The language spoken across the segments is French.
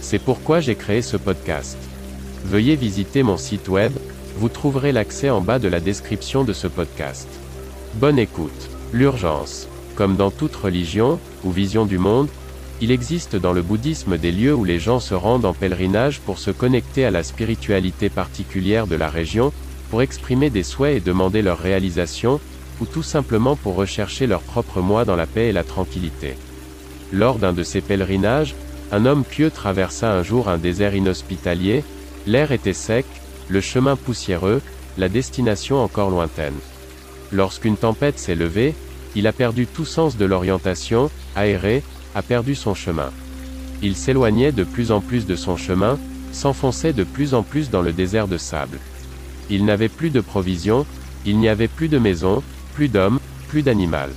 C'est pourquoi j'ai créé ce podcast. Veuillez visiter mon site web, vous trouverez l'accès en bas de la description de ce podcast. Bonne écoute. L'urgence. Comme dans toute religion, ou vision du monde, il existe dans le bouddhisme des lieux où les gens se rendent en pèlerinage pour se connecter à la spiritualité particulière de la région, pour exprimer des souhaits et demander leur réalisation, ou tout simplement pour rechercher leur propre moi dans la paix et la tranquillité. Lors d'un de ces pèlerinages, un homme pieux traversa un jour un désert inhospitalier, l'air était sec, le chemin poussiéreux, la destination encore lointaine. Lorsqu'une tempête s'est levée, il a perdu tout sens de l'orientation, aéré, a perdu son chemin. Il s'éloignait de plus en plus de son chemin, s'enfonçait de plus en plus dans le désert de sable. Il n'avait plus de provisions, il n'y avait plus de maison, plus d'hommes, plus d'animal.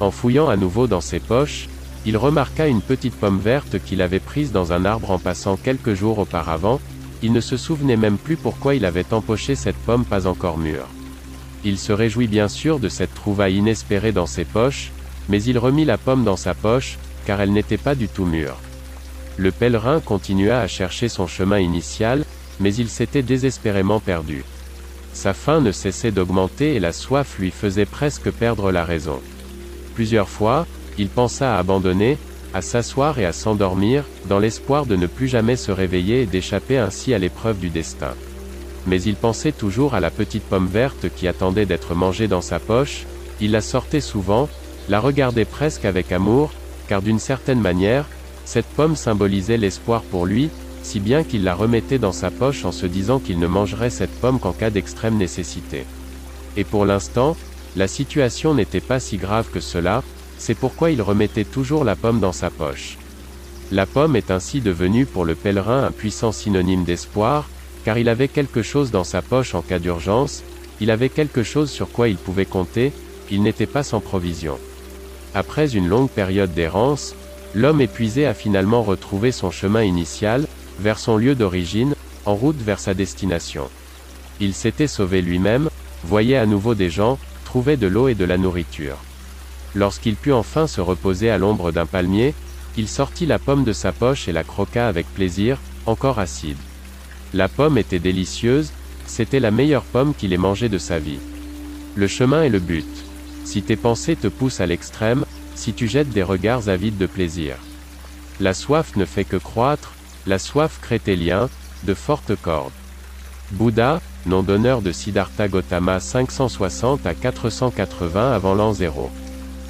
En fouillant à nouveau dans ses poches, il remarqua une petite pomme verte qu'il avait prise dans un arbre en passant quelques jours auparavant, il ne se souvenait même plus pourquoi il avait empoché cette pomme pas encore mûre. Il se réjouit bien sûr de cette trouvaille inespérée dans ses poches, mais il remit la pomme dans sa poche, car elle n'était pas du tout mûre. Le pèlerin continua à chercher son chemin initial, mais il s'était désespérément perdu. Sa faim ne cessait d'augmenter et la soif lui faisait presque perdre la raison. Plusieurs fois, il pensa à abandonner, à s'asseoir et à s'endormir, dans l'espoir de ne plus jamais se réveiller et d'échapper ainsi à l'épreuve du destin. Mais il pensait toujours à la petite pomme verte qui attendait d'être mangée dans sa poche, il la sortait souvent, la regardait presque avec amour, car d'une certaine manière, cette pomme symbolisait l'espoir pour lui, si bien qu'il la remettait dans sa poche en se disant qu'il ne mangerait cette pomme qu'en cas d'extrême nécessité. Et pour l'instant, la situation n'était pas si grave que cela, c'est pourquoi il remettait toujours la pomme dans sa poche. La pomme est ainsi devenue pour le pèlerin un puissant synonyme d'espoir, car il avait quelque chose dans sa poche en cas d'urgence, il avait quelque chose sur quoi il pouvait compter, il n'était pas sans provision. Après une longue période d'errance, l'homme épuisé a finalement retrouvé son chemin initial, vers son lieu d'origine, en route vers sa destination. Il s'était sauvé lui-même, voyait à nouveau des gens, trouvait de l'eau et de la nourriture. Lorsqu'il put enfin se reposer à l'ombre d'un palmier, il sortit la pomme de sa poche et la croqua avec plaisir, encore acide. La pomme était délicieuse, c'était la meilleure pomme qu'il ait mangée de sa vie. Le chemin est le but. Si tes pensées te poussent à l'extrême, si tu jettes des regards avides de plaisir. La soif ne fait que croître, la soif crée tes liens, de fortes cordes. Bouddha, nom d'honneur de Siddhartha Gautama 560 à 480 avant l'an 0.